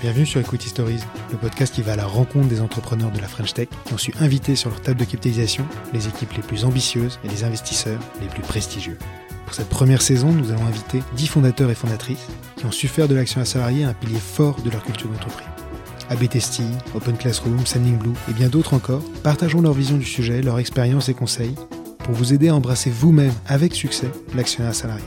Bienvenue sur Equity Stories, le podcast qui va à la rencontre des entrepreneurs de la French Tech qui ont su inviter sur leur table de capitalisation les équipes les plus ambitieuses et les investisseurs les plus prestigieux. Pour cette première saison, nous allons inviter 10 fondateurs et fondatrices qui ont su faire de l'action à salarié un pilier fort de leur culture d'entreprise. ABTST, Open Classroom, Sending Blue et bien d'autres encore partageront leur vision du sujet, leur expérience et conseils pour vous aider à embrasser vous-même avec succès l'actionnat salarié.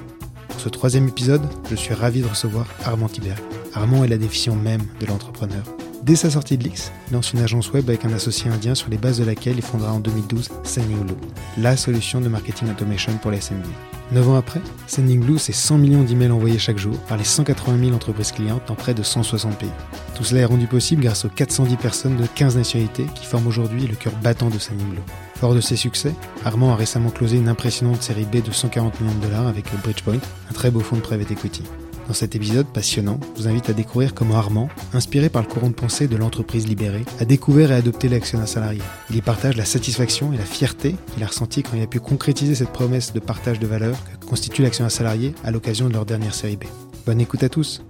Pour ce troisième épisode, je suis ravi de recevoir Armand Tiberg. Armand est la définition même de l'entrepreneur. Dès sa sortie de l'X, il lance une agence web avec un associé indien sur les bases de laquelle il fondera en 2012 Sending Blue, la solution de marketing automation pour les SMB. Neuf ans après, Sending Blue, c'est 100 millions d'emails envoyés chaque jour par les 180 000 entreprises clientes dans près de 160 pays. Tout cela est rendu possible grâce aux 410 personnes de 15 nationalités qui forment aujourd'hui le cœur battant de Sending Blue. Fort de ses succès, Armand a récemment closé une impressionnante série B de 140 millions de dollars avec Bridgepoint, un très beau fonds de private equity. Dans cet épisode passionnant, je vous invite à découvrir comment Armand, inspiré par le courant de pensée de l'entreprise libérée, a découvert et adopté l'actionnat salarié. Il y partage la satisfaction et la fierté qu'il a ressenti quand il a pu concrétiser cette promesse de partage de valeur que constitue l'actionnat salarié à l'occasion de leur dernière série B. Bonne écoute à tous.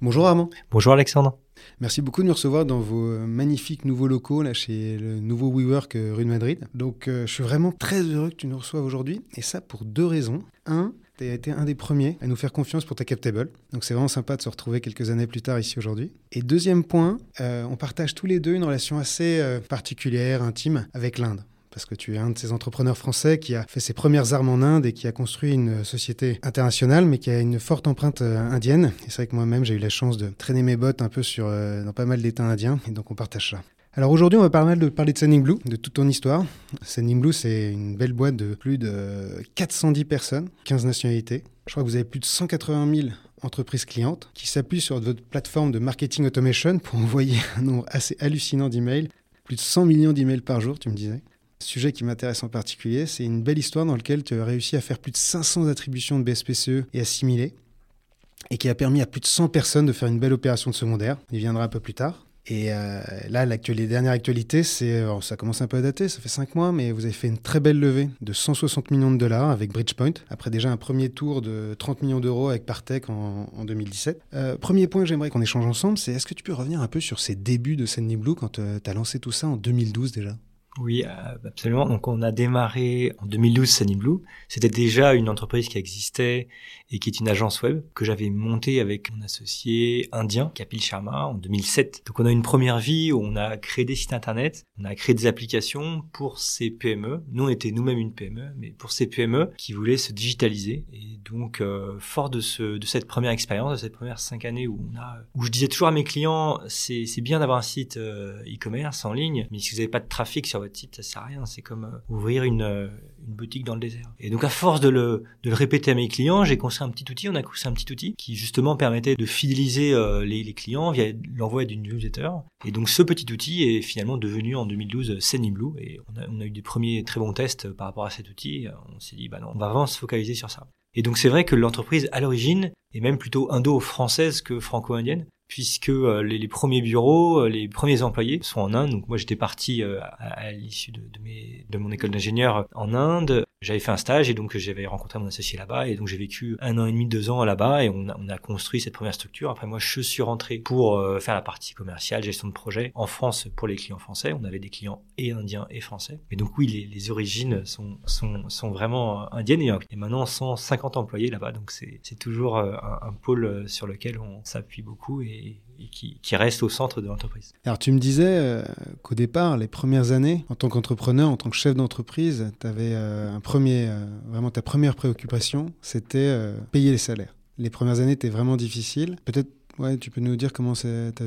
Bonjour Armand. Bonjour Alexandre. Merci beaucoup de nous recevoir dans vos magnifiques nouveaux locaux là chez le nouveau WeWork euh, rue de Madrid. Donc euh, je suis vraiment très heureux que tu nous reçoives aujourd'hui et ça pour deux raisons. Un, tu as été un des premiers à nous faire confiance pour ta Captable. Donc c'est vraiment sympa de se retrouver quelques années plus tard ici aujourd'hui. Et deuxième point, euh, on partage tous les deux une relation assez particulière, intime avec l'Inde parce que tu es un de ces entrepreneurs français qui a fait ses premières armes en Inde et qui a construit une société internationale, mais qui a une forte empreinte euh, indienne. Et c'est vrai que moi-même, j'ai eu la chance de traîner mes bottes un peu sur, dans pas mal d'États indiens, et donc on partage ça. Alors aujourd'hui, on va de, parler de Sending Blue, de toute ton histoire. Sending Blue, c'est une belle boîte de plus de 410 personnes, 15 nationalités. Je crois que vous avez plus de 180 000 entreprises clientes qui s'appuient sur votre plateforme de marketing automation pour envoyer un nombre assez hallucinant d'emails. Plus de 100 millions d'emails par jour, tu me disais. Sujet qui m'intéresse en particulier, c'est une belle histoire dans laquelle tu as réussi à faire plus de 500 attributions de BSPCE et assimiler, et qui a permis à plus de 100 personnes de faire une belle opération de secondaire. Il viendra un peu plus tard. Et euh, là, les dernières actualités, c'est, ça commence un peu à dater, ça fait 5 mois, mais vous avez fait une très belle levée de 160 millions de dollars avec Bridgepoint, après déjà un premier tour de 30 millions d'euros avec Partech en, 2017. Euh, premier point que j'aimerais qu'on échange ensemble, c'est est-ce que tu peux revenir un peu sur ces débuts de Sandy Blue quand euh, tu as lancé tout ça en 2012 déjà? Oui, euh, absolument. Donc on a démarré en 2012 Sunny Blue. C'était déjà une entreprise qui existait et qui est une agence web que j'avais montée avec mon associé indien, Kapil Sharma, en 2007. Donc on a une première vie où on a créé des sites internet, on a créé des applications pour ces PME. Nous on était nous-mêmes une PME, mais pour ces PME qui voulaient se digitaliser. Et donc euh, fort de, ce, de cette première expérience, de cette première cinq années où on a, où je disais toujours à mes clients, c'est bien d'avoir un site euh, e-commerce en ligne, mais si vous n'avez pas de trafic sur votre site, ça sert à rien. C'est comme euh, ouvrir une, une boutique dans le désert. Et donc, à force de le, de le répéter à mes clients, j'ai construit un petit outil. On a construit un petit outil qui justement permettait de fidéliser euh, les, clients via l'envoi d'une newsletter. Et donc, ce petit outil est finalement devenu en 2012 Sending Blue. Et on a, eu des premiers très bons tests par rapport à cet outil. On s'est dit, bah non, on va vraiment se focaliser sur ça. Et donc, c'est vrai que l'entreprise, à l'origine, est même plutôt indo-française que franco-indienne puisque euh, les, premiers bureaux, euh, les premiers employés sont en Inde. Donc moi j'étais parti euh, à, l'issue de, de mon école d'ingénieur en Inde j'avais fait un stage et donc j'avais rencontré mon associé là-bas et donc j'ai vécu un an et demi, deux ans là-bas et on a, on a, construit cette première structure. Après moi je suis rentré pour faire la partie commerciale, gestion de projet en France pour les clients français. On avait des clients et indiens et français. Et donc oui, les, les origines sont, sont, sont vraiment indiennes et, et maintenant 150 employés là-bas. Donc c'est toujours un, pôle sur lequel on s'appuie beaucoup qui, qui, reste au centre de l'entreprise. Alors tu me disais euh, qu'au départ, les premières années, en tant qu'entrepreneur, en tant que chef d'entreprise, tu avais un premier, euh, vraiment ta première préoccupation, c'était euh, payer les salaires. Les premières années étaient vraiment difficiles. Peut-être Ouais, tu peux nous dire comment ça t'a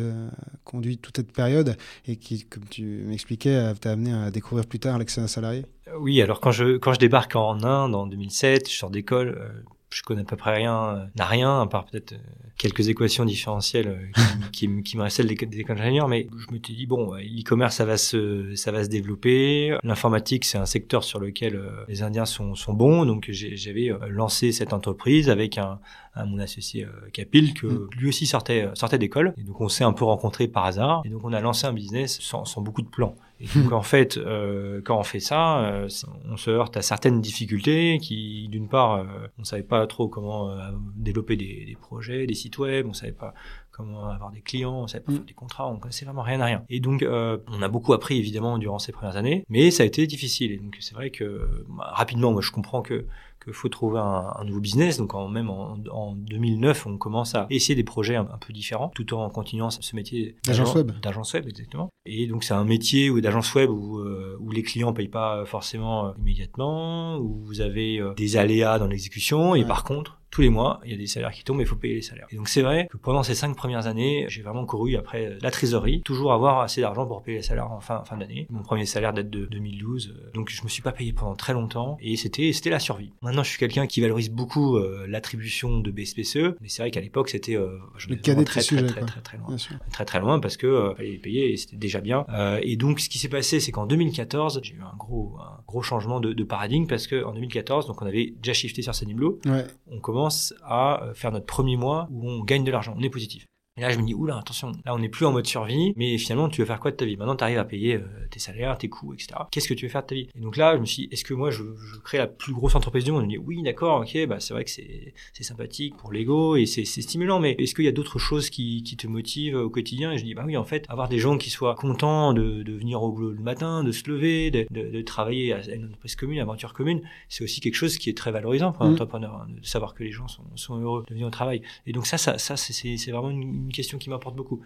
conduit toute cette période et qui, comme tu m'expliquais, t'a amené à découvrir plus tard l'excellence salarié? Oui, alors quand je, quand je débarque en Inde en 2007, je sors d'école, euh, je connais à peu près rien, n'a rien, à part peut-être quelques équations différentielles euh, qui, qui, qui me restaient des, des écoles d'ingénieur, mais je me suis dit bon, l'e-commerce ça va se ça va se développer. L'informatique c'est un secteur sur lequel euh, les Indiens sont, sont bons, donc j'avais euh, lancé cette entreprise avec un, à mon associé Capil que Mm. lui aussi sortait sortait d'école. Et donc on s'est un peu rencontrés par hasard. Et donc on a lancé un business sans, sans beaucoup de plans. Et donc Mm. en fait, euh, quand on fait ça, euh, on se heurte à certaines difficultés qui, d'une part, euh, on savait pas trop comment euh, développer des, des projets, des sites web, on savait pas comment avoir des clients, on savait pas Mm. faire des contrats, on connaissait vraiment rien à rien. Et donc euh, on a beaucoup appris évidemment durant ces premières années, mais ça a été difficile. Et donc c'est vrai que bah, rapidement, moi je comprends que qu'il faut trouver un, un nouveau business. Donc en, même en, en 2009, on commence à essayer des projets un, un peu différents, tout en continuant ce métier D'agence web. D'agence web, exactement. Et donc c'est un métier ou d'agence web où, euh, où les clients payent pas forcément euh, immédiatement, où vous avez euh, des aléas dans l'exécution, et Ouais. par contre, tous les mois, il y a des salaires qui tombent et il faut payer les salaires. Et donc c'est vrai que pendant ces cinq premières années, j'ai vraiment couru après euh, la trésorerie, toujours avoir assez d'argent pour payer les salaires en fin, fin d'année. Mon premier salaire date de 2012, euh, donc je me suis pas payé pendant très longtemps et c'était c'était la survie. Maintenant, je suis quelqu'un qui valorise beaucoup euh, l'attribution de BSPCE, mais c'est vrai qu'à l'époque, c'était euh, je Le très, très, très, très, très loin très très loin parce que euh, fallait les payer et c'était déjà bien. Et donc ce qui s'est passé, c'est qu'en 2014, j'ai eu un gros un gros changement de, de paradigme parce que en 2014, donc on avait déjà shifté sur Sunnyblue, Ouais. on commence à faire notre premier mois où on gagne de l'argent, on est positif. Et là, je me dis, oula, attention, là, on n'est plus en mode survie, mais finalement, tu veux faire quoi de ta vie? Maintenant, tu arrives à payer euh, tes salaires, tes coûts, etc. Qu'est-ce que tu veux faire de ta vie? Et donc là, je me suis dit, est-ce que moi, je, je crée la plus grosse entreprise du monde? Je me dis, oui, d'accord, ok, bah, c'est vrai que c'est sympathique pour l'ego et c'est stimulant, mais est-ce qu'il y a d'autres choses qui, qui te motivent au quotidien? Et je dis, bah oui, en fait, avoir des gens qui soient contents de, de venir au boulot le matin, de se lever, de, de, de travailler à une entreprise commune, une aventure commune, c'est aussi quelque chose qui est très valorisant pour un Mm. entrepreneur, hein, de savoir que les gens sont, sont heureux de venir au travail. Et donc ça, ça, ça c'est vraiment une, une question qui m'importe beaucoup.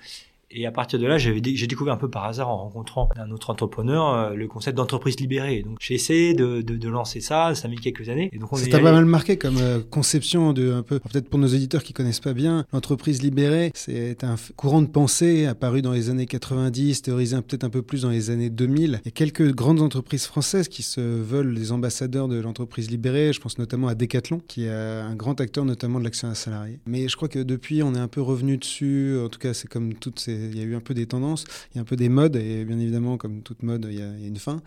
Et à partir de là, j'ai découvert un peu par hasard en rencontrant un autre entrepreneur euh, le concept d'entreprise libérée. Donc j'ai essayé de, de, de lancer ça, ça a mis quelques années. Et donc on Ça t'a pas mal marqué comme euh, conception de un peu, peut-être pour nos éditeurs qui connaissent pas bien, l'entreprise libérée, c'est un courant de pensée apparu dans les années 90, théorisé un- peut-être un peu plus dans les années 2000. Il y a quelques grandes entreprises françaises qui se veulent les ambassadeurs de l'entreprise libérée. Je pense notamment à Decathlon, qui est un grand acteur notamment de l'action salarié. Mais je crois que depuis, on est un peu revenu dessus. En tout cas, c'est comme toutes ces, il y a eu un peu des tendances, il y a un peu des modes, et bien évidemment, comme toute mode, il y a, il y a une fin.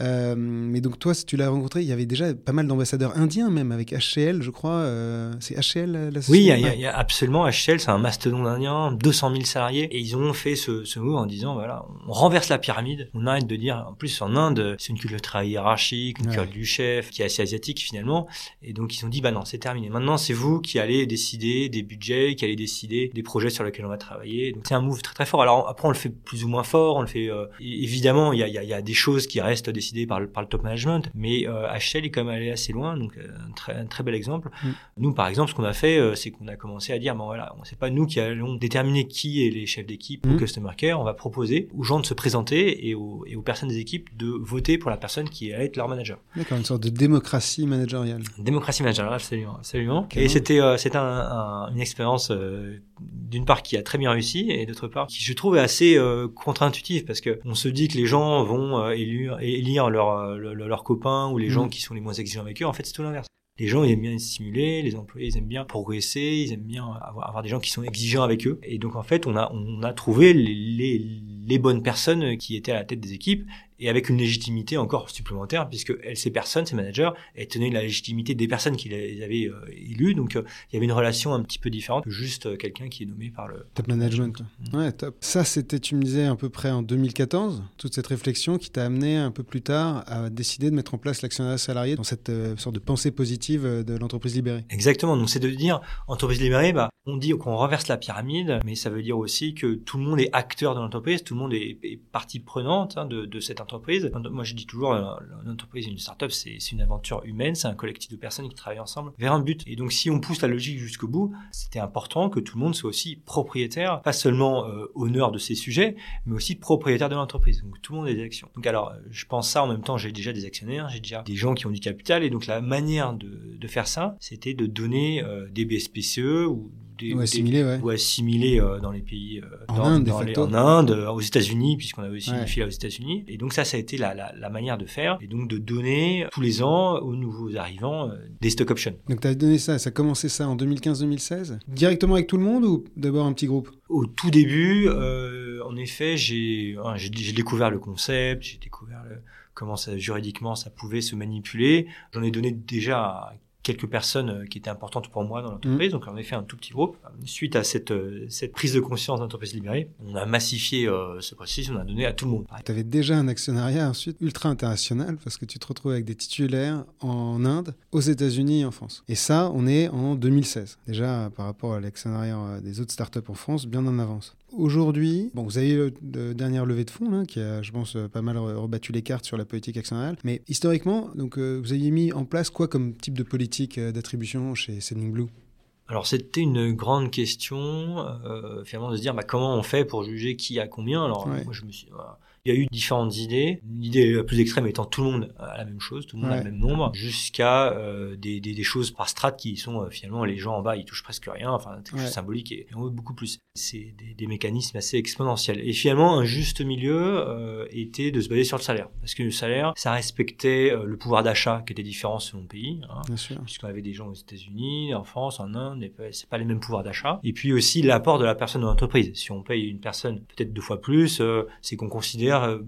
Euh, mais donc toi, si tu l'as rencontré, il y avait déjà pas mal d'ambassadeurs indiens, même avec HCL, je crois. euh, c'est HCL la Oui, il y, a- y absolument HL, c'est un mastodonte indien, 200 000 salariés, et ils ont fait ce, ce move en disant voilà, on renverse la pyramide, on arrête de dire, en plus en Inde, c'est une culture très hiérarchique, une Ouais. culture du chef, qui est assez asiatique finalement, et donc ils ont dit bah non, c'est terminé. Maintenant, c'est vous qui allez décider des budgets, qui allez décider des projets sur lesquels on va travailler. Donc c'est un move très très fort. Alors après, on le fait plus ou moins fort, on le fait euh, évidemment, il y a, y, a, y a des choses qui restent décidées par le, par le top management, mais euh, HL est quand même allé assez loin, donc euh, un très, un très bel exemple. Nous, par exemple, ce qu'on a fait, euh, c'est qu'on a commencé à dire, bon voilà, c'est pas nous qui allons déterminer qui est les chefs d'équipe Mhm. au Customer Care, on va proposer aux gens de se présenter et aux, et aux personnes des équipes de voter pour la personne qui allait être leur manager. D'accord, une sorte de démocratie managériale. Démocratie managériale, absolument. absolument. Et c'était euh, un, un- une expérience euh, d'une part qui a très bien réussi et d'autre part qui je trouve est assez euh, contre-intuitive parce que on se dit que les gens vont euh, élire, élire leurs leur, leurs copains ou les gens Mhm. qui sont les moins exigeants avec eux. En fait, c'est tout l'inverse. Les gens ils aiment bien être stimulés, les employés ils aiment bien progresser, ils aiment bien avoir, avoir des gens qui sont exigeants avec eux. Et donc en fait, on a on a trouvé les, les, les bonnes personnes qui étaient à la tête des équipes et avec une légitimité encore supplémentaire puisque elles, ces personnes, ces managers, elles tenaient la légitimité des personnes qui les avaient euh, élues. Donc euh, il y avait une relation un petit peu différente que juste euh, quelqu'un qui est nommé par le Top management. quoi. Ouais, top. Ça, c'était, tu me disais, à peu près en 2014, toute cette réflexion qui t'a amené un peu plus tard à décider de mettre en place l'actionnariat salarié dans cette euh, sorte de pensée positive de l'entreprise libérée. Exactement. Donc c'est de dire entreprise libérée, bah on dit qu'on renverse la pyramide, mais ça veut dire aussi que tout le monde est acteur de l'entreprise, tout le monde est, est partie prenante hein, de, de cette entreprise. Moi je dis toujours, euh, une entreprise, une startup, c'est une aventure humaine, c'est un collectif de personnes qui travaillent ensemble vers un but. Et donc si on pousse la logique jusqu'au bout, c'était important que tout le monde soit aussi propriétaire, pas seulement euh, honneur de ses sujets, mais aussi propriétaire de l'entreprise. Donc tout le monde a des actions. Donc alors, euh, je pense ça en même temps, j'ai déjà des actionnaires, j'ai déjà des gens qui ont du capital, et donc la manière de, faire ça, c'était de donner des BSPCE ou des, Ou des- assimilé, ouais. ou assimilés euh, dans les pays euh, En dans, Inde, dans les- en Inde, euh, aux États-Unis, puisqu'on avait aussi Ouais. une filiale aux États-Unis. Et donc ça, ça a été la, la, la manière de faire, et donc de donner tous les ans aux nouveaux arrivants euh, des stock options. Donc, tu as donné ça, ça a commencé ça en 2015-2016 Directement avec tout le monde ou d'abord un petit groupe? Au tout début, euh, en effet, j'ai hein, découvert le concept, j'ai découvert le- comment ça, juridiquement ça pouvait se manipuler. J'en ai donné déjà à quelques personnes qui étaient importantes pour moi dans l'entreprise. Donc, on a fait un tout petit groupe. Suite à cette, cette prise de conscience d'entreprise libérée, on a massifié ce processus, on a donné à tout le monde. Tu avais déjà un actionnariat ensuite ultra international parce que tu te retrouves avec des titulaires en Inde, aux États-Unis et en France. Et ça, on est en 2016. Déjà, par rapport à l'actionnariat des autres startups en France, bien en avance. Aujourd'hui, bon, vous avez eu la dernière levée de fonds qui a, je pense, pas mal rebattu les cartes sur la politique actionnariale. Mais historiquement, donc, euh, vous aviez mis en place quoi comme type de politique euh, d'attribution chez Sending Blue? Alors c'était une grande question euh, finalement de se dire bah, comment on fait pour juger qui a combien? Alors moi je me suis il y a eu différentes idées. L'idée la plus extrême étant tout le monde a la même chose, tout le monde a le même nombre, jusqu'à euh, des, des, des, choses par strate qui sont euh, finalement les gens en bas ils touchent presque rien, enfin quelque chose symbolique et, en haut beaucoup plus. C'est des, des, mécanismes assez exponentiels. Et finalement un juste milieu euh, était de se baser sur le salaire, parce que le salaire ça respectait le pouvoir d'achat qui était différent selon le pays, hein, puisqu'on avait des gens aux États-Unis, en France, en Inde, c'est pas les mêmes pouvoirs d'achat. Et puis aussi l'apport de la personne dans l'entreprise. Si on paye une personne peut-être deux fois plus, c'est qu'on considère euh,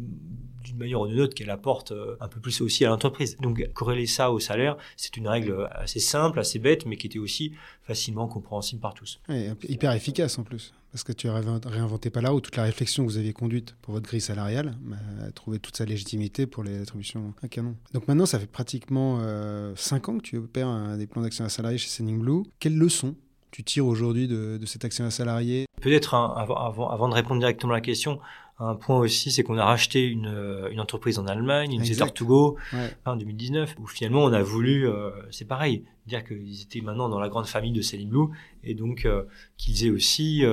d'une manière ou d'une autre qu'elle apporte euh, un peu plus aussi à l'entreprise. Donc corréler ça au salaire, c'est une règle assez simple, assez bête, mais qui était aussi facilement compréhensible par tous. hyper efficace en plus, parce que tu réinventais pas la roue. Toute la réflexion que vous aviez conduite pour votre grille salariale bah, a trouvé toute sa légitimité pour les attributions à canon. Donc maintenant, ça fait pratiquement 5 euh, ans que tu opères des plans d'action à salarié chez Sending Blue. Quelles leçons tu tires aujourd'hui de, cette action à salarié? Peut-être avant, avant, de répondre directement à la question, un point aussi, c'est qu'on a racheté une, euh, une, entreprise en Allemagne, une to Go, en 2019, où finalement on a voulu, euh, c'est pareil, dire qu'ils étaient maintenant dans la grande famille de Salim Blue, et donc euh, qu'ils aient aussi,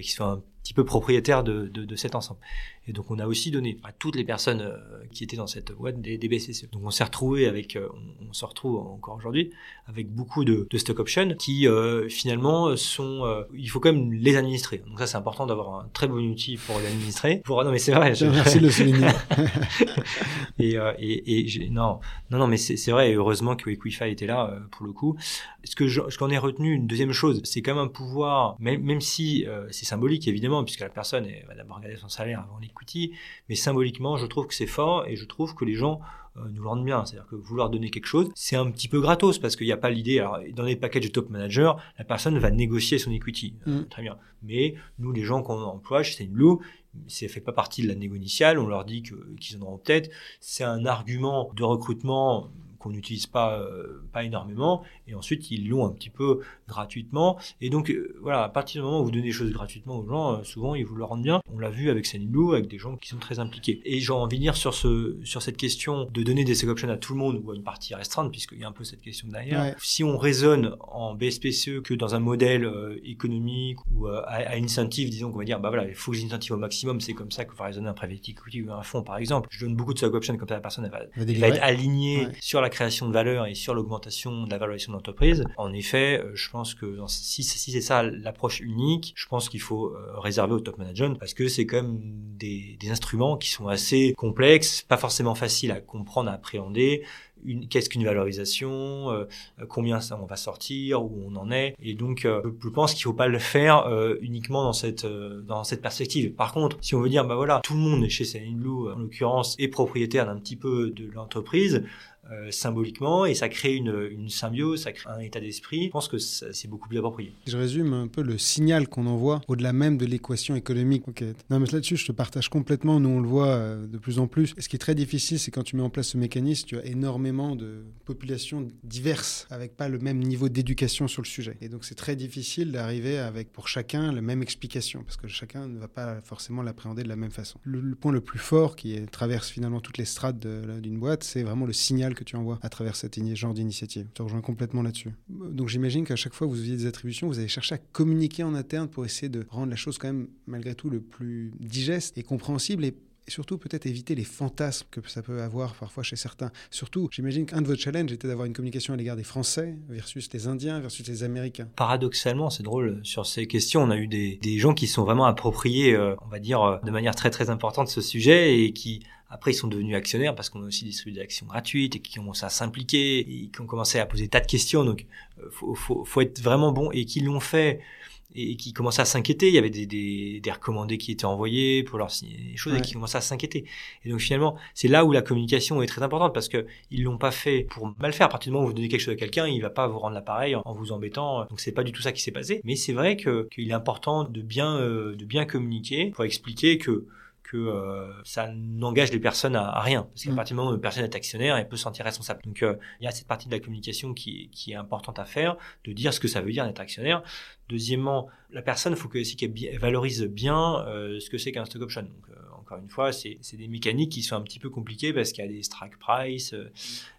qu'ils soient un petit peu propriétaires de, de, de cet ensemble. Et donc on a aussi donné à toutes les personnes euh, qui étaient dans cette boîte des, des BCCE. Donc on s'est retrouvé avec, euh, on, se retrouve encore aujourd'hui avec beaucoup de, de stock options qui euh, finalement sont, il faut quand même les administrer. Donc ça c'est important d'avoir un très bon outil pour les administrer. Pour non mais c'est vrai. Je... Merci de le souligner. et et, et non non non mais c'est vrai. Et heureusement que Equify était là pour le coup. Ce que j'en ai retenu une deuxième chose, c'est quand même un pouvoir, même, même si c'est symbolique évidemment, puisque la personne va d'abord regarder son salaire avant les mais symboliquement, je trouve que c'est fort et je trouve que les gens euh, nous le rendent bien. C'est-à-dire que vouloir donner quelque chose, c'est un petit peu gratos parce qu'il n'y a pas l'idée. Alors, dans les packages de top manager, la personne va négocier son equity. Euh, mm. très bien. Mais nous, les gens qu'on emploie chez Blue, ça fait pas partie de la négo initiale. On leur dit qu'ils en auront peut-être. C'est un argument de recrutement qu'on n'utilise pas, euh, pas énormément, et ensuite ils l'ont un petit peu gratuitement. Et donc euh, voilà, à partir du moment où vous donnez des choses gratuitement aux gens, euh, souvent ils vous le rendent bien. On l'a vu avec Saniblu, avec des gens qui sont très impliqués. Et j'ai envie de dire sur, ce, sur cette question de donner des stock options à tout le monde ou à une partie restreinte, puisqu'il y a un peu cette question derrière. Si on raisonne en BSPCE que dans un modèle économique ou à, incentive, disons qu'on va dire, bah voilà, il faut que j'incentive au maximum, c'est comme ça qu'il faut raisonner un private equity ou un fonds par exemple. Je donne beaucoup de stock options comme ça la personne va, va, être alignée sur la création de valeur et sur l'augmentation de la valorisation de l'entreprise. En effet, euh, je pense que si, c'est ça l'approche unique, je pense qu'il faut euh, réserver au top management parce que c'est quand même des, instruments qui sont assez complexes, pas forcément faciles à comprendre, à appréhender qu'est-ce qu'une valorisation, euh, combien ça on va sortir, où on en est. Et donc, je pense qu'il faut pas le faire uniquement dans cette dans cette perspective. Par contre, si on veut dire, bah voilà, tout le monde chez Saline Blue, en l'occurrence, est propriétaire d'un petit peu de l'entreprise, euh, symboliquement et ça crée une, symbiose, ça crée un état d'esprit. Je pense que c'est beaucoup plus approprié. Je résume un peu le signal qu'on envoie au-delà même de l'équation économique. Non, mais là-dessus, je te partage complètement. Nous, on le voit euh, de plus en plus. Ce qui est très difficile, c'est quand tu mets en place ce mécanisme, tu as énormément de populations diverses avec pas le même niveau d'éducation sur le sujet. Et donc, c'est très difficile d'arriver avec pour chacun la même explication parce que chacun ne va pas forcément l'appréhender de la même façon. Le, point le plus fort qui traverse finalement toutes les strates d'une boîte, c'est vraiment le signal que tu envoies à travers cet genre d'initiative. Je te rejoins complètement là-dessus. Donc j'imagine qu'à chaque fois que vous aviez des attributions, vous allez chercher à communiquer en interne pour essayer de rendre la chose quand même malgré tout le plus digeste et compréhensible et surtout peut-être éviter les fantasmes que ça peut avoir parfois chez certains. Surtout, j'imagine qu'un de vos challenges était d'avoir une communication à l'égard des Français versus les Indiens versus les Américains. Paradoxalement, c'est drôle, sur ces questions, on a eu des, des gens qui sont vraiment appropriés, euh, on va dire, euh, de manière très très importante ce sujet et qui après, ils sont devenus actionnaires parce qu'on a aussi distribué des actions gratuites et qui ont commencé à s'impliquer et qui ont commencé à poser tas de questions. Donc, euh, faut, faut, faut être vraiment bon et qui l'ont fait et qui commençaient à s'inquiéter. Il y avait des, des, des, recommandés qui étaient envoyés pour leur signer des choses et qui commençaient à s'inquiéter. Et donc finalement, c'est là où la communication est très importante parce que ils l'ont pas fait pour mal faire. À partir du moment où vous donnez quelque chose à quelqu'un, il va pas vous rendre l'appareil en vous embêtant. Donc c'est pas du tout ça qui s'est passé. Mais c'est vrai que qu'il est important de bien euh, de bien communiquer pour expliquer que que euh, ça n'engage les personnes à, rien. Parce qu'à mm. partir du moment où une personne est actionnaire, elle peut se sentir responsable. Donc euh, il y a cette partie de la communication qui, qui est importante à faire, de dire ce que ça veut dire d'être actionnaire. Deuxièmement, la personne, il faut que, aussi qu'elle valorise bien euh, ce que c'est qu'un stock option. Donc, encore une fois, c'est des mécaniques qui sont un petit peu compliquées parce qu'il y a des strike price,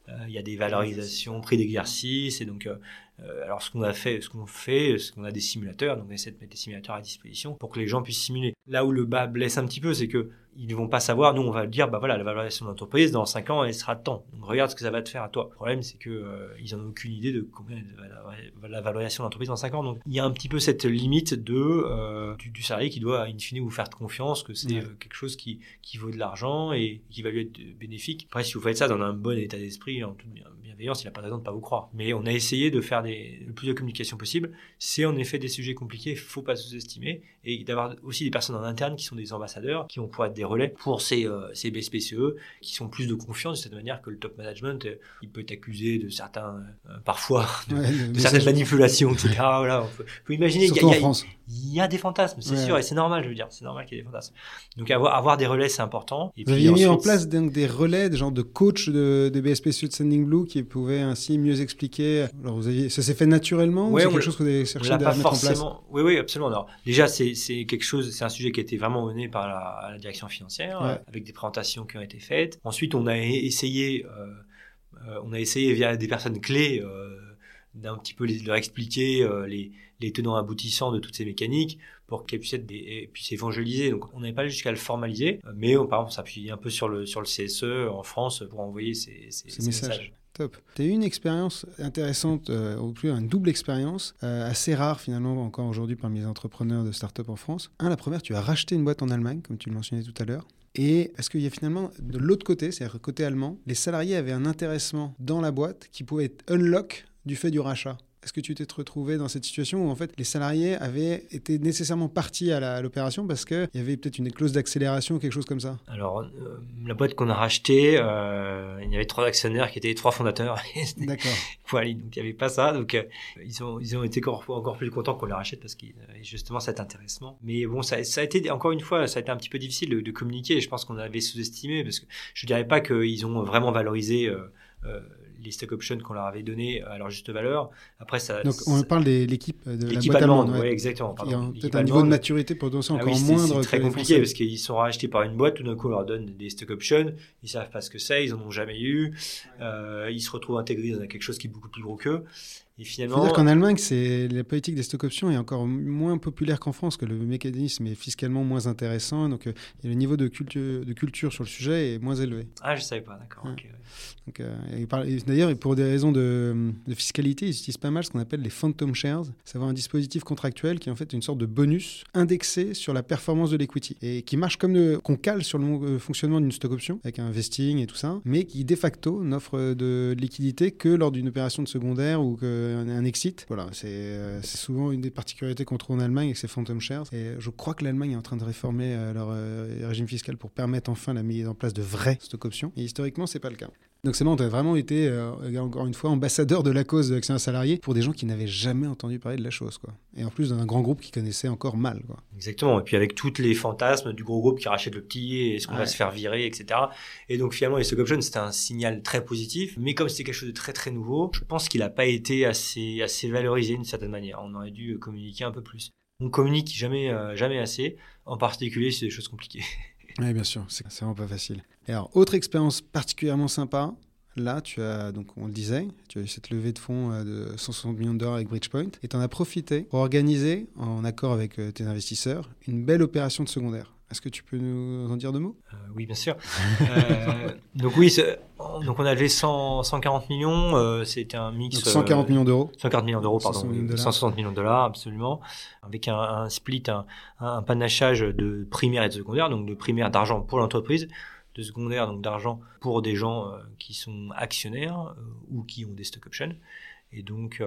il y a des valorisations, prix d'exercice, et donc alors ce qu'on a fait, ce qu'on fait, ce qu'on a des simulateurs, donc on essaie de mettre des simulateurs à disposition pour que les gens puissent simuler. Là où le bas blesse un petit peu, c'est que ils ne vont pas savoir. Nous, on va dire, bah voilà, la valorisation de l'entreprise dans 5 ans, elle sera de temps. Donc regarde ce que ça va te faire à toi. Le problème, c'est que euh, ils en ont aucune idée de combien la, la valorisation de l'entreprise dans 5 ans. Donc il y a un petit peu cette limite de euh, du, salarié qui doit in fine vous faire confiance que c'est quelque chose qui qui vaut de l'argent et qui va lui être bénéfique. Après, si vous faites ça dans un bon état d'esprit, en toute il n'a pas de raison de pas vous croire. Mais on a essayé de faire le plus de communication possible. C'est en effet des sujets compliqués, il faut pas sous-estimer, et d'avoir aussi des personnes en interne qui sont des ambassadeurs, qui vont pouvoir être des relais pour ces, euh, ces BSPCE, qui sont plus de confiance de cette manière que le top management, euh, il peut être accusé de certains, euh, parfois, de, certaines manipulations, etc. voilà, on peut, imaginer qu'il y, il y, a des fantasmes, c'est sûr, et c'est normal, je veux dire, c'est normal qu'il y ait des fantasmes. Donc avoir, avoir des relais, c'est important. Et vous avez mis en place donc, des relais, des gens de coach de, de BSPCE de Sending Blue qui pouvaient ainsi mieux expliquer. Alors vous aviez, ça s'est fait naturellement ou c'est quelque chose que vous avez cherché à mettre en place Oui, oui, absolument. Alors déjà, c'est quelque chose, c'est un sujet qui a été vraiment mené par la, direction financière, avec des présentations qui ont été faites. Ensuite, on a essayé, euh, euh, on a essayé via des personnes clés euh, d'un petit peu leur expliquer les, les tenants aboutissants de toutes ces mécaniques pour qu'elles puissent être des, puissent évangéliser. Donc on n'avait pas jusqu'à le formaliser, mais on, par exemple on s'appuie un peu sur le sur le CSE en France pour envoyer ces, ces, messages. Top. Tu as eu une expérience intéressante, euh, ou plus une double expérience, euh, assez rare finalement encore aujourd'hui parmi les entrepreneurs de start-up en France. Un, la première, tu as racheté une boîte en Allemagne, comme tu le mentionnais tout à l'heure. Et est-ce qu'il y a finalement, de l'autre côté, c'est-à-dire côté allemand, les salariés avaient un intéressement dans la boîte qui pouvait être unlock du fait du rachat? Est-ce que tu t'es retrouvé dans cette situation où en fait les salariés avaient été nécessairement partis à l'opération parce qu'il y avait peut-être une clause d'accélération ou quelque chose comme ça? Alors, euh, la boîte qu'on a rachetée, euh, il y avait trois actionnaires qui étaient les trois fondateurs. D'accord. voilà, donc il n'y avait pas ça. Donc, euh, ils, ont, ils ont été encore, encore plus contents qu'on les rachète parce qu'il justement cet intéressement. Mais bon, ça, ça, a été, encore une fois, ça a été un petit peu difficile de, de communiquer. Je pense qu'on avait sous-estimé parce que je ne dirais pas qu'ils ont vraiment valorisé les stock options qu'on leur avait donné à leur juste valeur. Après, ça. Donc, on parle de l'équipe de la boîte allemande. Oui, exactement. Peut-être un niveau de maturité pour ah encore moindre. C'est très compliqué parce qu'ils sont rachetés par une boîte, tout d'un coup, on leur donne des stock options, ils savent pas ce que c'est, ils en ont jamais eu, euh, ils se retrouvent intégrés dans quelque chose qui est beaucoup plus gros qu'eux. Et finalement, dire qu'en Allemagne, c'est la politique des stock options est encore moins populaire qu'en France, que le mécanisme est fiscalement moins intéressant, donc euh, le niveau de culture, de culture sur le sujet est moins élevé. Ah, je savais pas, d'accord. Euh, d'ailleurs, pour des raisons de, fiscalité, ils utilisent pas mal ce qu'on appelle les phantom shares, savoir un dispositif contractuel qui est en fait une sorte de bonus indexé sur la performance de l'equity et qui marche comme qu'on cale sur le euh, fonctionnement d'une stock option avec un vesting et tout ça, mais qui de facto n'offre de liquidité que lors d'une opération de secondaire ou que un, exit. Voilà, euh, c'est souvent une des particularités qu'on trouve en Allemagne avec ces phantom shares. Et je crois que l'Allemagne est en train de réformer euh, leur euh, régime fiscal pour permettre enfin la mise en place de vraies stock options. Et historiquement, c'est pas le cas. Donc c'est bon, tu as vraiment été, euh, encore une fois, ambassadeur de la cause de l'action salarié pour des gens qui n'avaient jamais entendu parler de la chose. Quoi. Et en plus, dans un grand groupe qui connaissait encore mal. Quoi. Exactement. Et puis avec tous les fantasmes du gros groupe qui rachète le petit, et est-ce qu'on va se faire virer, etc. Et donc finalement, les stock options, c'était un signal très positif. Mais comme c'était quelque chose de très très nouveau, je pense qu'il n'a pas été assez, assez valorisé d'une certaine manière. On aurait dû communiquer un peu plus. On communique jamais, euh, jamais assez, en particulier c'est des choses compliquées. Oui, bien sûr, c'est vraiment pas facile. Et alors, autre expérience particulièrement sympa, là, tu as, donc on le disait, tu as eu cette levée de fonds euh, de 160 millions de dollars avec Bridgepoint, et tu en as profité pour organiser, en accord avec euh, tes investisseurs, une belle opération de secondaire. Est-ce que tu peux nous en dire deux mots? Euh, Oui, bien sûr. donc oui, donc on a levé 140 millions. C'était un mix. 140 millions d'euros. 140 millions d'euros, pardon. 160 millions de dollars, absolument. Avec un, split, un, un, panachage de primaire et de secondaire, donc de primaire d'argent pour l'entreprise, de secondaire, donc d'argent pour des gens euh, qui sont actionnaires euh, ou qui ont des stock options. Et donc,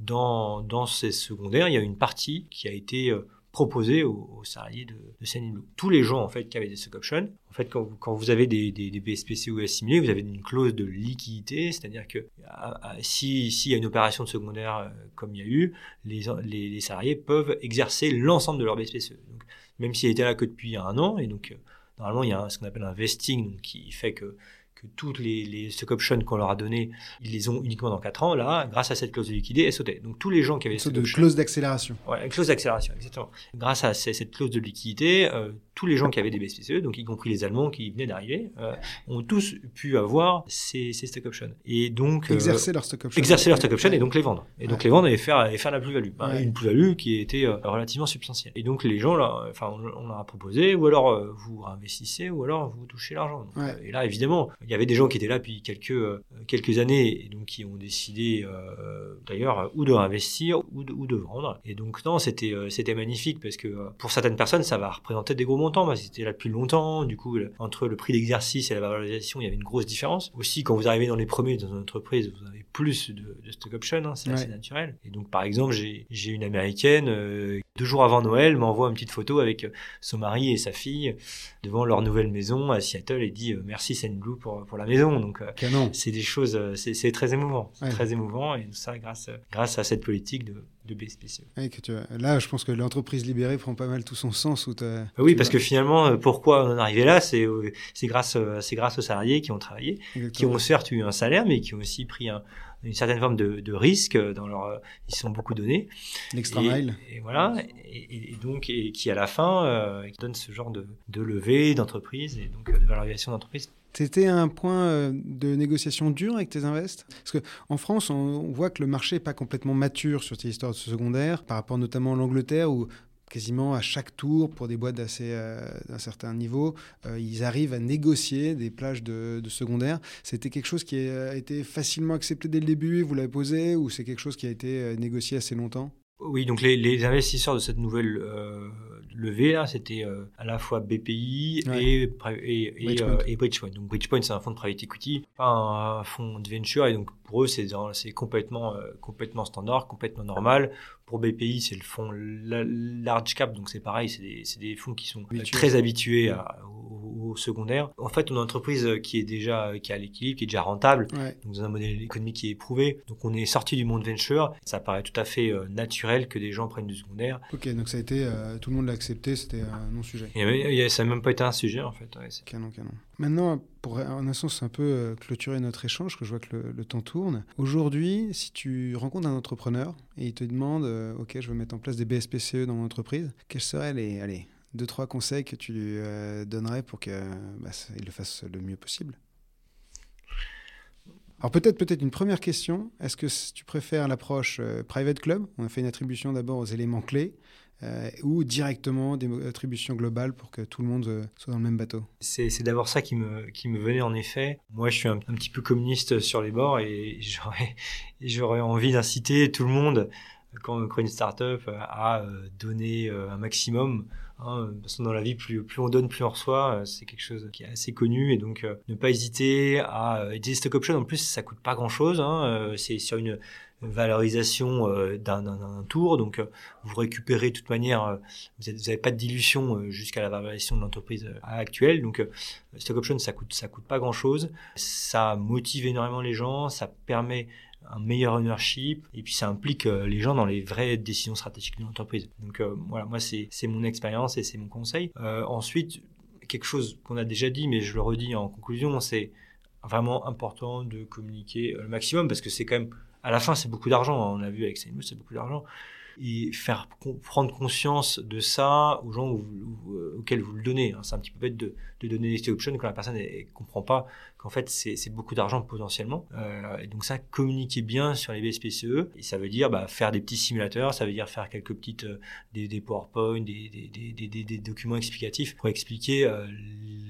dans, dans ces secondaires, il y a une partie qui a été proposé aux, salariés de, de Tous les gens en fait qui avaient des stock options, en fait quand vous, quand vous avez des, des BSPCE assimilés, vous avez une clause de liquidité, c'est-à-dire que si s'il y a une opération de secondaire euh, comme il y a eu, les, les, salariés peuvent exercer l'ensemble de leur BSPCE. Donc, même s'il était là que depuis un an, et donc euh, normalement il y a ce qu'on appelle un vesting qui fait que toutes les, les stock options qu'on leur a données, ils les ont uniquement dans 4 ans. Là, grâce à cette clause de liquidité, elles sautaient. Donc tous les gens qui avaient cette clause d'accélération. Ouais, une clause d'accélération, exactement. Grâce à cette clause de liquidité, euh, tous les gens qui avaient des BSPCE, donc y compris les Allemands qui venaient d'arriver, euh, ont tous pu avoir ces, ces stock options. Et donc euh, exercer leur stock option. Exercer leur stock option et donc les vendre. Et donc les vendre et faire et faire la plus-value. Hein, une plus-value qui était relativement substantielle. Et donc les gens là, enfin on, leur a proposé, ou alors vous investissez, ou alors vous touchez l'argent. Et là évidemment, il y avait des gens qui étaient là depuis quelques euh, quelques années et donc qui ont décidé euh, d'ailleurs ou de réinvestir ou de, ou de vendre. Et donc non, c'était euh, c'était magnifique parce que pour certaines personnes, ça va représenter des gros montants parce c'était là depuis longtemps. Du coup, entre le prix d'exercice et la valorisation, il y avait une grosse différence. Aussi, quand vous arrivez dans les premiers dans une entreprise, vous avez plus de, de stock option, hein, c'est assez naturel. Et donc, par exemple, j'ai une américaine deux jours avant Noël m'envoie une petite photo avec son mari et sa fille devant leur nouvelle maison à Seattle et dit merci Blue pour pour la maison. Donc, euh, c'est des choses, euh, c'est très émouvant, très émouvant, et tout ça grâce, grâce à cette politique de, de BSPCE. que tu là, je pense que l'entreprise libérée prend pas mal tout son sens. Bah oui, parce que finalement, euh, pourquoi on en est arrivé là, c'est grâce, grâce aux salariés qui ont travaillé, qui ont certes eu un salaire, mais qui ont aussi pris une certaine forme de, de, risque dans leur ils sont beaucoup donnés. L'extra mile. et voilà. Et, donc et qui à la fin euh, donne ce genre de, de levée d'entreprise et donc de valorisation d'entreprise c'était un point euh, de négociation dur avec tes invests? Parce qu'en France, on, voit que le marché n'est pas complètement mature sur ces histoires de secondaire, par rapport notamment à l'Angleterre, où quasiment à chaque tour, pour des boîtes euh, d'un certain niveau, euh, ils arrivent à négocier des plages de, de secondaire. C'était quelque chose qui a été facilement accepté dès le début, vous l'avez posé, ou c'est quelque chose qui a été négocié assez longtemps? Oui, donc les, les, investisseurs de cette nouvelle euh, levée là, c'était euh, à la fois BPI et, et, et, euh, et, Bridgepoint. Donc Bridgepoint, c'est un fonds de private equity, pas un, fonds de venture, et donc pour eux, c'est c'est complètement euh, complètement standard, complètement normal. Pour BPI, c'est le fonds large cap, donc c'est pareil, c'est des, des, fonds qui sont très habitués à, au, secondaire. En fait, on a une entreprise qui est déjà qui a l'équilibre, qui est déjà rentable, donc un modèle économique qui est éprouvé. Donc on est sorti du monde venture. Ça paraît tout à fait naturel que des gens prennent du secondaire. Ok, donc ça a été, tout le monde l'a accepté, c'était un non-sujet. ça n'a même pas été un sujet en fait. canon, canon. Maintenant, pour en un sens un peu euh, clôturer notre échange, que je vois que le, temps tourne. Aujourd'hui, si tu rencontres un entrepreneur et il te demande, euh, ok, je veux mettre en place des BSPCE dans mon entreprise, quels seraient les, allez, deux trois conseils que tu lui euh, donnerais pour qu'il bah, le fasse le mieux possible? Alors peut-être peut-être une première question. Est-ce que tu préfères l'approche private club? On a fait une attribution d'abord aux éléments clés euh, ou directement des attributions globales pour que tout le monde euh, soit dans le même bateau? C'est d'abord ça qui me, qui me venait en effet. Moi, je suis un, petit peu communiste sur les bords et j'aurais envie d'inciter tout le monde, quand on crée une start-up, à euh, donner un maximum. Hein, parce que dans la vie, plus, plus on donne, plus on reçoit. C'est quelque chose qui est assez connu. Et donc, ne pas hésiter à... Et des stock options, en plus, ça coûte pas grand-chose. Hein, c'est sur une valorisation euh, d'un tour. Donc, euh, vous récupérez de toute manière, euh, vous n'avez pas de dilution jusqu'à la valorisation de l'entreprise actuelle. Donc, stock option, ça coûte, ça coûte pas grand chose. Ça motive énormément les gens, ça permet un meilleur ownership et puis ça implique les gens dans les vraies décisions stratégiques de l'entreprise. Donc voilà, moi c'est mon expérience et c'est mon conseil. ensuite, quelque chose qu'on a déjà dit, mais je le redis en conclusion, c'est vraiment important de communiquer le maximum parce que c'est quand même à la fin, c'est beaucoup d'argent. Hein. On a vu avec Saints c'est beaucoup d'argent. Et faire prendre conscience de ça aux gens euh, auxquels vous le donnez. Hein. C'est un petit peu bête de, de donner des options quand la personne ne comprend pas qu'en fait c'est beaucoup d'argent potentiellement. Euh, et donc ça, communiquer bien sur les BSPCE. Et ça veut dire bah, faire des petits simulateurs, ça veut dire faire quelques petites euh, des, des, PowerPoint, des, des, documents explicatifs pour expliquer euh,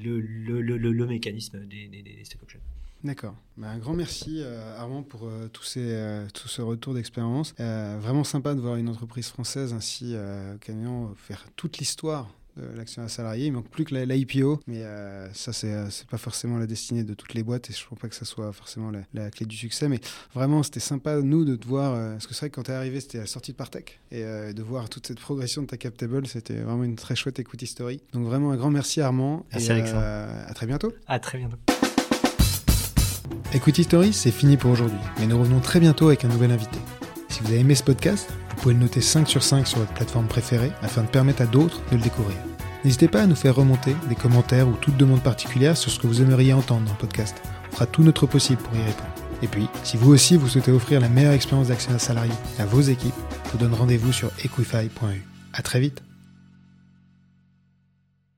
le, le, le, mécanisme des, des stock options. D'accord. Bah, un grand merci euh, Armand pour euh, ces, euh, tout ce retour d'expérience. vraiment sympa de voir une entreprise française ainsi, Camion, faire toute l'histoire de l'action à salarié. Il manque plus que l'IPO, mais euh, ça, c'est pas forcément la destinée de toutes les boîtes et je ne pense pas que ça soit forcément la, clé du succès. Mais vraiment, c'était sympa, nous, de te voir. parce que c'est vrai que quand tu es arrivé, c'était la sortie de Partech et de voir toute cette progression de ta cap table, c'était vraiment une très chouette écoute story. Donc, vraiment, un grand merci, Armand. Merci, et, à très bientôt. À très bientôt. Equity Story, c'est fini pour aujourd'hui, mais nous revenons très bientôt avec un nouvel invité. Si vous avez aimé ce podcast, vous pouvez le noter 5 sur 5 sur votre plateforme préférée afin de permettre à d'autres de le découvrir. N'hésitez pas à nous faire remonter des commentaires ou toute demande particulière sur ce que vous aimeriez entendre dans le podcast. On fera tout notre possible pour y répondre. Et puis, si vous aussi vous souhaitez offrir la meilleure expérience d'actionnaire salarié à vos équipes, je vous donne rendez-vous sur equify.eu. A très vite